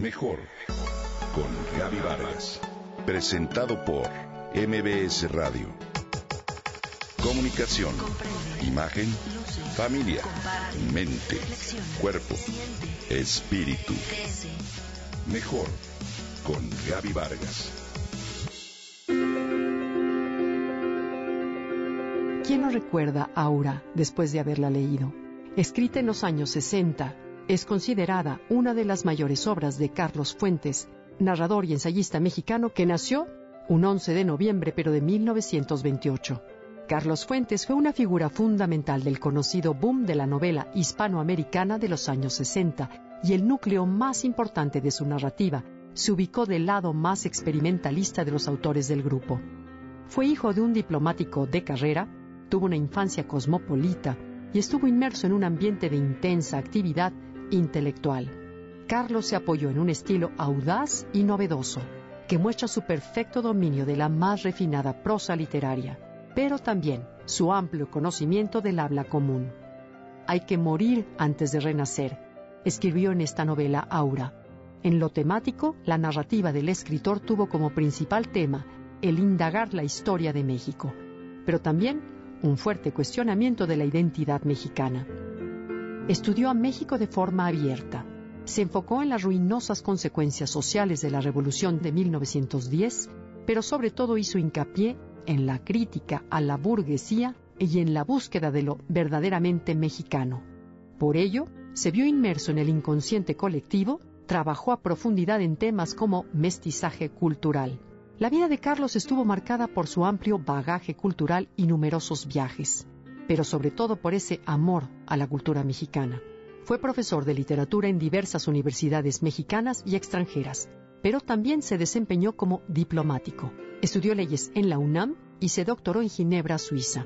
Mejor con Gaby Vargas. Presentado por MBS Radio. Comunicación, imagen, familia, mente, cuerpo, espíritu. Mejor con Gaby Vargas. ¿Quién no recuerda Aura después de haberla leído? Escrita en los años 60, es considerada una de las mayores obras de Carlos Fuentes, narrador y ensayista mexicano que nació un 11 de noviembre pero de 1928. Carlos Fuentes fue una figura fundamental del conocido boom de la novela hispanoamericana de los años 60 y el núcleo más importante de su narrativa se ubicó del lado más experimentalista de los autores del grupo. Fue hijo de un diplomático de carrera, tuvo una infancia cosmopolita y estuvo inmerso en un ambiente de intensa actividad intelectual. Carlos se apoyó en un estilo audaz y novedoso, que muestra su perfecto dominio de la más refinada prosa literaria, pero también su amplio conocimiento del habla común. Hay que morir antes de renacer, escribió en esta novela Aura. En lo temático, la narrativa del escritor tuvo como principal tema el indagar la historia de México, pero también un fuerte cuestionamiento de la identidad mexicana. Estudió a México de forma abierta. Se enfocó en las ruinosas consecuencias sociales de la Revolución de 1910, pero sobre todo hizo hincapié en la crítica a la burguesía y en la búsqueda de lo verdaderamente mexicano. Por ello, se vio inmerso en el inconsciente colectivo, trabajó a profundidad en temas como mestizaje cultural, la vida de Carlos estuvo marcada por su amplio bagaje cultural y numerosos viajes, pero sobre todo por ese amor a la cultura mexicana. Fue profesor de literatura en diversas universidades mexicanas y extranjeras, pero también se desempeñó como diplomático. Estudió leyes en la UNAM y se doctoró en Ginebra, Suiza.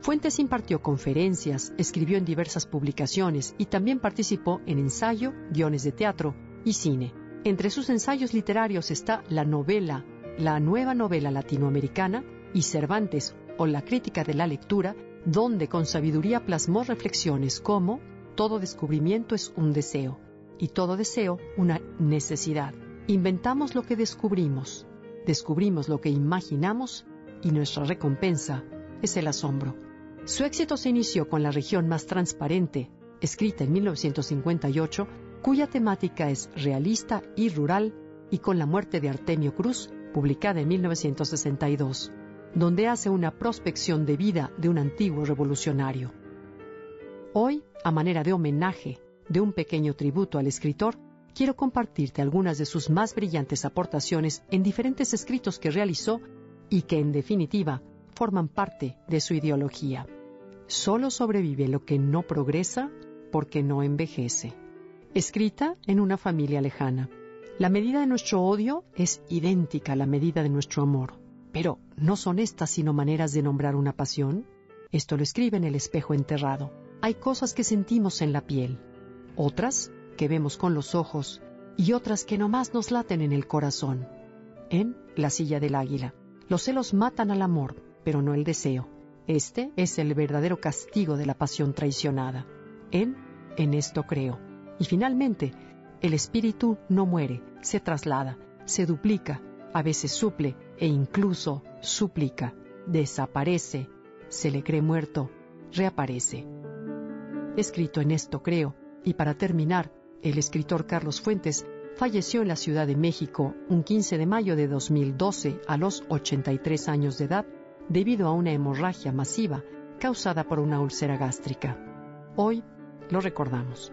Fuentes impartió conferencias, escribió en diversas publicaciones y también participó en ensayo, guiones de teatro y cine. Entre sus ensayos literarios está la novela, la nueva novela latinoamericana y Cervantes o la crítica de la lectura, donde con sabiduría plasmó reflexiones como todo descubrimiento es un deseo y todo deseo una necesidad. Inventamos lo que descubrimos, descubrimos lo que imaginamos y nuestra recompensa es el asombro. Su éxito se inició con La región más transparente, escrita en 1958, cuya temática es realista y rural, y con la muerte de Artemio Cruz, publicada en 1962, donde hace una prospección de vida de un antiguo revolucionario. Hoy, a manera de homenaje, de un pequeño tributo al escritor, quiero compartirte algunas de sus más brillantes aportaciones en diferentes escritos que realizó y que, en definitiva, forman parte de su ideología. Solo sobrevive lo que no progresa porque no envejece escrita en una familia lejana. La medida de nuestro odio es idéntica a la medida de nuestro amor, pero ¿no son estas sino maneras de nombrar una pasión? Esto lo escribe en el espejo enterrado. Hay cosas que sentimos en la piel, otras que vemos con los ojos y otras que nomás nos laten en el corazón. En La silla del águila. Los celos matan al amor, pero no el deseo. Este es el verdadero castigo de la pasión traicionada. En En esto creo. Y finalmente, el espíritu no muere, se traslada, se duplica, a veces suple e incluso suplica, desaparece, se le cree muerto, reaparece. Escrito en esto creo, y para terminar, el escritor Carlos Fuentes falleció en la Ciudad de México un 15 de mayo de 2012 a los 83 años de edad debido a una hemorragia masiva causada por una úlcera gástrica. Hoy lo recordamos.